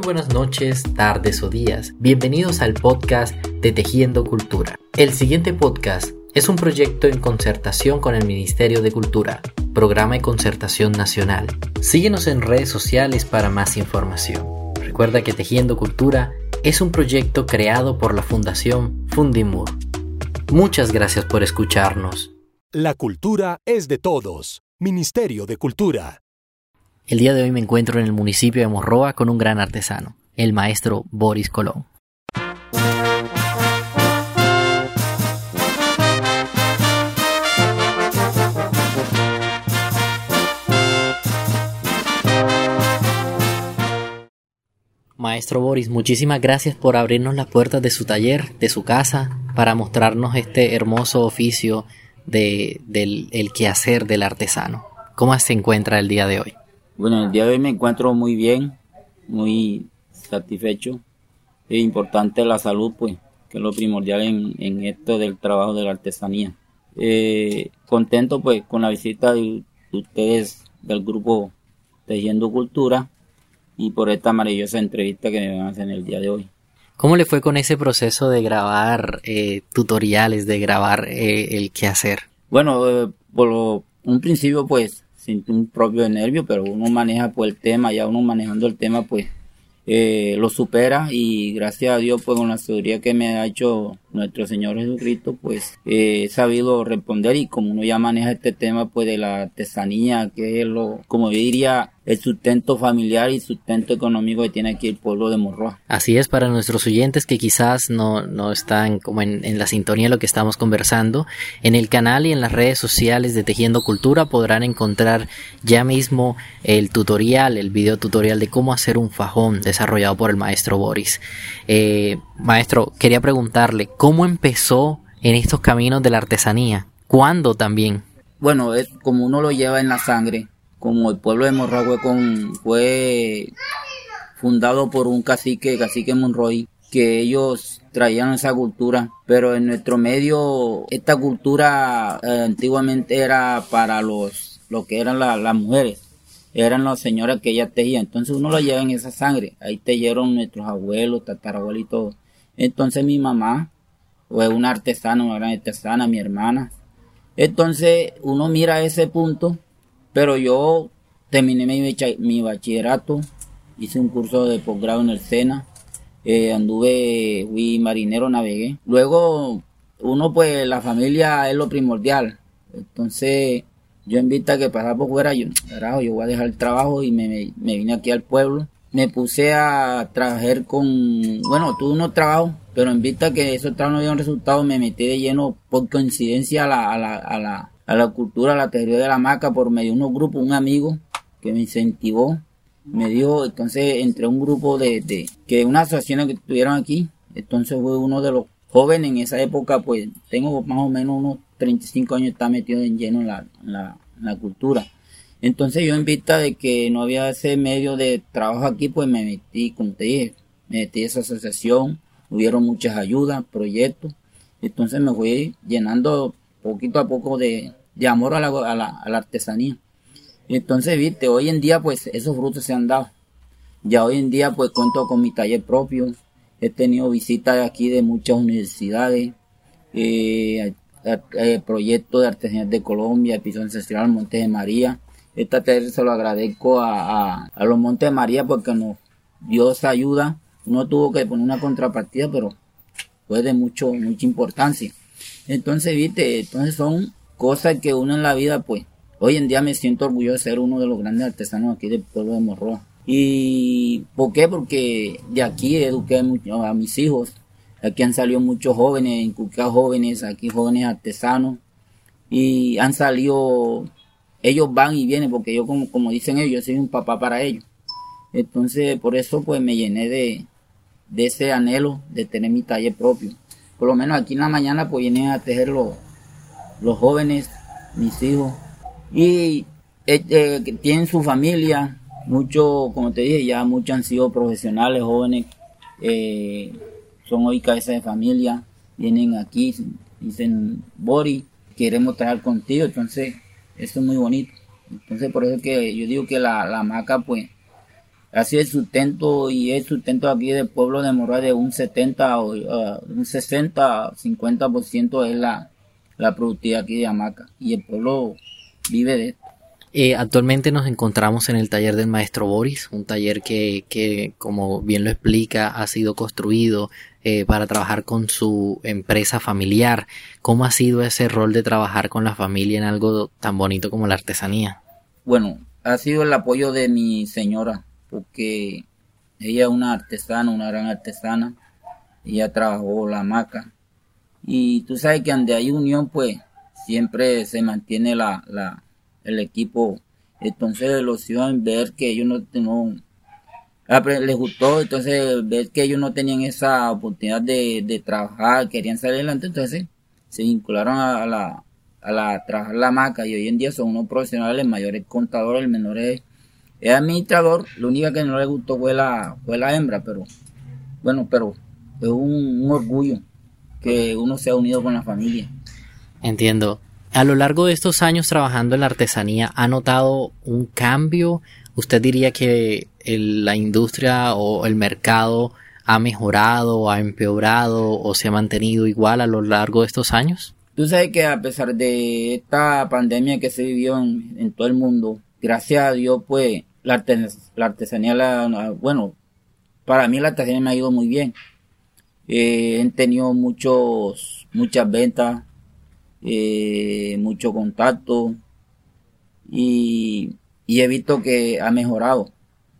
Muy buenas noches, tardes o días. Bienvenidos al podcast de Tejiendo Cultura. El siguiente podcast es un proyecto en concertación con el Ministerio de Cultura, Programa de Concertación Nacional. Síguenos en redes sociales para más información. Recuerda que Tejiendo Cultura es un proyecto creado por la Fundación Fundimur. Muchas gracias por escucharnos. La cultura es de todos. Ministerio de Cultura. El día de hoy me encuentro en el municipio de Morroa con un gran artesano, el maestro Boris Colón. Maestro Boris, muchísimas gracias por abrirnos las puertas de su taller, de su casa, para mostrarnos este hermoso oficio de, del el quehacer del artesano. ¿Cómo se encuentra el día de hoy? Bueno, el día de hoy me encuentro muy bien, muy satisfecho. Es importante la salud, pues, que es lo primordial en, esto del trabajo de la artesanía. Eh, contento, pues, con la visita de, ustedes del grupo Tejiendo Cultura y por esta maravillosa entrevista que me van a hacer en el día de hoy. ¿Cómo le fue con ese proceso de grabar eh, tutoriales, de grabar eh, el qué hacer? Bueno, por un principio, pues, siente un propio nervio, pero uno maneja pues el tema, ya uno manejando el tema pues eh, lo supera y gracias a Dios pues con la sabiduría que me ha hecho nuestro Señor Jesucristo pues he sabido responder y como uno ya maneja este tema pues de la artesanía que es lo como yo diría el sustento familiar y sustento económico que tiene aquí el pueblo de Morroa. Así es, para nuestros oyentes que quizás no, no están como en, en, la sintonía de lo que estamos conversando, en el canal y en las redes sociales de Tejiendo Cultura podrán encontrar ya mismo el tutorial, el video tutorial de cómo hacer un fajón desarrollado por el maestro Boris. Eh, maestro, quería preguntarle, ¿cómo empezó en estos caminos de la artesanía? ¿Cuándo también? Bueno, es como uno lo lleva en la sangre como el pueblo de Morragüe fue fundado por un cacique, cacique Monroy, que ellos traían esa cultura, pero en nuestro medio esta cultura eh, antiguamente era para los lo que eran las mujeres, eran las señoras que ellas tejían, entonces uno lo lleva en esa sangre, ahí tejieron nuestros abuelos, tatarabuelos y todo. Entonces mi mamá fue una artesana, una gran artesana, mi hermana. Entonces uno mira ese punto pero yo terminé mi, bachillerato, hice un curso de posgrado en el SENA, eh, anduve, fui marinero, navegué. Luego, uno pues, la familia es lo primordial. Entonces, yo en vista que pasar por fuera, yo, yo voy a dejar el trabajo y me, vine aquí al pueblo. Me puse a trabajar con, bueno, tuve unos trabajos, pero en vista que esos trabajos no dieron resultado, me metí de lleno por coincidencia a la, a la, a la, a la cultura, a la teoría de la maca por medio de unos grupos, un amigo que me incentivó, me dijo, entonces entre un grupo de, de que una asociación que estuvieron aquí, entonces fue uno de los jóvenes en esa época, pues tengo más o menos unos 35 años, está metido en lleno en la, la, cultura. Entonces yo en vista de que no había ese medio de trabajo aquí, pues me metí, como te dije, me metí en esa asociación, hubieron muchas ayudas, proyectos, entonces me fui llenando poquito a poco de, de amor a la, a la, a artesanía. Entonces, viste, hoy en día pues esos frutos se han dado. Ya hoy en día pues cuento con mi taller propio. He tenido visitas aquí de muchas universidades, eh, proyectos de artesanía de Colombia, el piso ancestral Montes de María. Esta taller se lo agradezco a, a, los Montes de María porque nos dio esa ayuda. Uno tuvo que poner una contrapartida, pero fue de mucho, mucha importancia. Entonces, viste, entonces son Cosa que uno en la vida, pues, hoy en día me siento orgulloso de ser uno de los grandes artesanos aquí del pueblo de Morroa. ¿Y por qué? Porque de aquí eduqué a mis hijos. Aquí han salido muchos jóvenes, inculqué jóvenes, aquí jóvenes artesanos. Y han salido, ellos van y vienen, porque yo, como, como dicen ellos, yo soy un papá para ellos. Entonces, por eso, pues, me llené de, de ese anhelo de tener mi taller propio. Por lo menos aquí en la mañana, pues, vienen a tejerlo los jóvenes, mis hijos, y eh, eh, tienen su familia, muchos, como te dije, ya muchos han sido profesionales, jóvenes, eh, son hoy cabezas de familia, vienen aquí, dicen, Bori, queremos trabajar contigo, entonces, eso es muy bonito. Entonces, por eso que yo digo que la, la maca, pues, así el sustento y el sustento aquí del pueblo de Morroy de un 70 o uh, un 60, 50% es la, la productividad aquí de hamaca y el pueblo vive de esto. Eh, actualmente nos encontramos en el taller del maestro Boris, un taller que, que como bien lo explica, ha sido construido eh, para trabajar con su empresa familiar. ¿Cómo ha sido ese rol de trabajar con la familia en algo tan bonito como la artesanía? Bueno, ha sido el apoyo de mi señora, porque ella es una artesana, una gran artesana. Ella trabajó la maca. Y tú sabes que donde hay unión, pues siempre se mantiene la, la, el equipo. Entonces los iban ver que ellos no, no les gustó, entonces ver que ellos no tenían esa oportunidad de, de trabajar, querían salir adelante, entonces se vincularon a, la a la trabajar la maca y hoy en día son unos profesionales, el mayor es, administrador, lo único que no le gustó fue la, fue la hembra, pero bueno, pero es un, un orgullo que uno se ha unido con la familia. Entiendo. A lo largo de estos años trabajando en la artesanía, ¿ha notado un cambio? ¿Usted diría que la industria o el mercado ha mejorado, ha empeorado o se ha mantenido igual a lo largo de estos años? Tú sabes que a pesar de esta pandemia que se vivió en, todo el mundo, gracias a Dios, pues la, artesanía, la, bueno, para mí la artesanía me ha ido muy bien. Eh, he tenido muchos, muchas ventas, eh, mucho contacto y, y, he visto que ha mejorado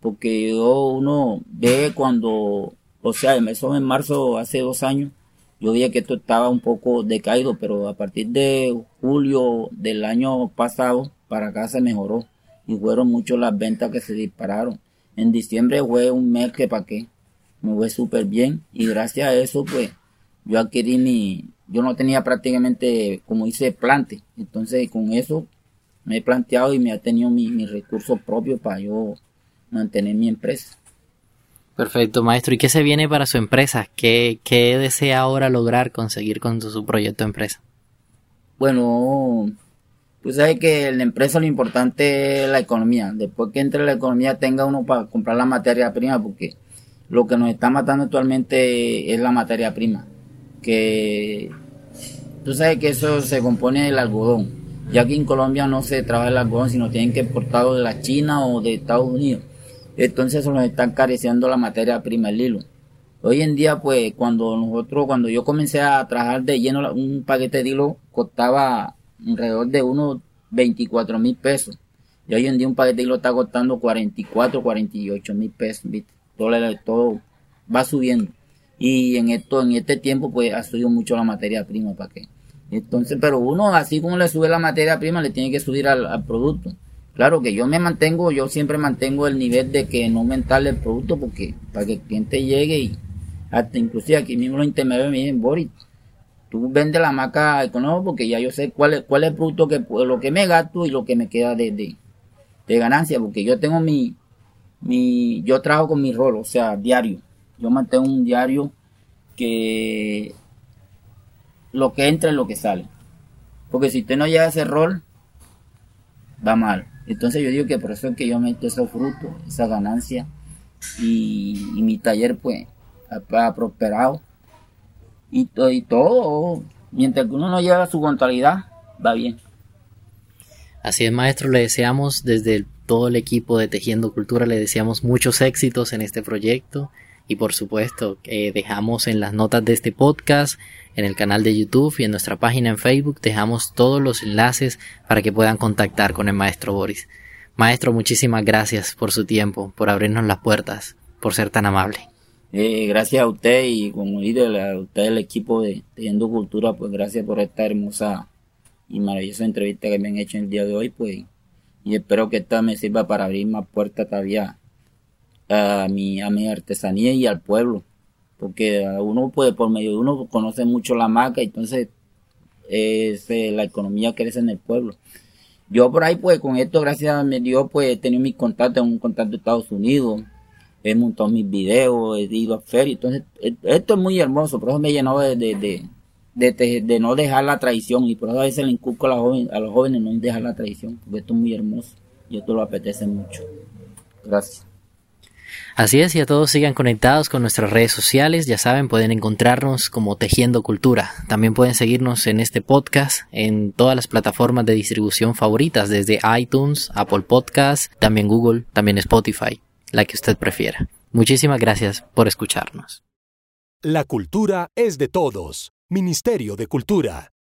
porque yo uno ve cuando o sea eso en marzo hace dos años yo vi que esto estaba un poco decaído pero a partir de julio del año pasado para acá se mejoró y fueron muchas las ventas que se dispararon en diciembre fue un mes que para qué me fue súper bien y gracias a eso pues yo adquirí mi, yo no tenía prácticamente, como dice, plante. Entonces con eso me he planteado y me ha tenido mis recursos propios para yo mantener mi empresa. Perfecto, maestro. ¿Y qué se viene para su empresa? ¿Qué, qué desea ahora lograr conseguir con su, proyecto de empresa? Bueno, pues sabes que en la empresa lo importante es la economía. Después que entre la economía tenga uno para comprar la materia prima, porque lo que nos está matando actualmente es la materia prima que tú sabes que eso se compone del algodón. Ya aquí en Colombia no se trabaja el algodón, sino tienen que exportarlo de la China o de Estados Unidos. Entonces eso nos está careciendo la materia prima, el hilo. Hoy en día, pues, cuando nosotros, cuando yo comencé a trabajar de lleno, un paquete de hilo costaba alrededor de unos 24 mil pesos. Y hoy en día un paquete de hilo está costando 44, 48 mil pesos, ¿viste? Todo, va subiendo y en esto en este tiempo pues ha subido mucho la materia prima para qué entonces pero uno así como le sube la materia prima le tiene que subir al, producto claro que yo me mantengo yo siempre mantengo el nivel de que no aumentarle el producto porque para que el cliente llegue y hasta inclusive aquí mismo los intermediarios me dicen Boris tú vendes la marca económica porque ya yo sé cuál es cuál es el producto que lo que me gasto y lo que me queda de, de, ganancia porque yo tengo mi mi yo trabajo con mi rol o sea diario yo mantengo un diario que lo que entra es lo que sale. Porque si usted no lleva ese rol, va mal. Entonces yo digo que por eso es que yo meto esos frutos, esa ganancia. Y, mi taller pues ha, prosperado. Y, todo, mientras que uno no lleva su contabilidad, va bien. Así es, maestro, le deseamos desde todo el equipo de Tejiendo Cultura, le deseamos muchos éxitos en este proyecto y por supuesto que dejamos en las notas de este podcast, en el canal de YouTube y en nuestra página en Facebook dejamos todos los enlaces para que puedan contactar con el maestro Boris. Maestro, muchísimas gracias por su tiempo, por abrirnos las puertas, por ser tan amable. Eh, gracias a usted y como líder, a usted el equipo de Teniendo Cultura, pues gracias por esta hermosa y maravillosa entrevista que me han hecho el día de hoy, pues y espero que esta me sirva para abrir más puertas todavía a mi, a mi artesanía y al pueblo. Porque uno puede, por medio de uno, conoce mucho la marca, entonces eh, la economía crece en el pueblo. Yo por ahí, pues, con esto, gracias a Dios, pues, he tenido mis contactos, un contacto de Estados Unidos, he montado mis videos, he ido a ferias, entonces e-, esto es muy hermoso, por eso me he llenado de, de, de no dejar la traición y por eso a veces le inculco a, la joven, a los jóvenes no dejar la traición, porque esto es muy hermoso y esto lo apetece mucho. Gracias. Así es, y a todos sigan conectados con nuestras redes sociales. Ya saben, pueden encontrarnos como Tejiendo Cultura. También pueden seguirnos en este podcast en todas las plataformas de distribución favoritas, desde iTunes, Apple Podcasts, también Google, también Spotify la que usted prefiera. Muchísimas gracias por escucharnos. La cultura es de todos. Ministerio de Cultura.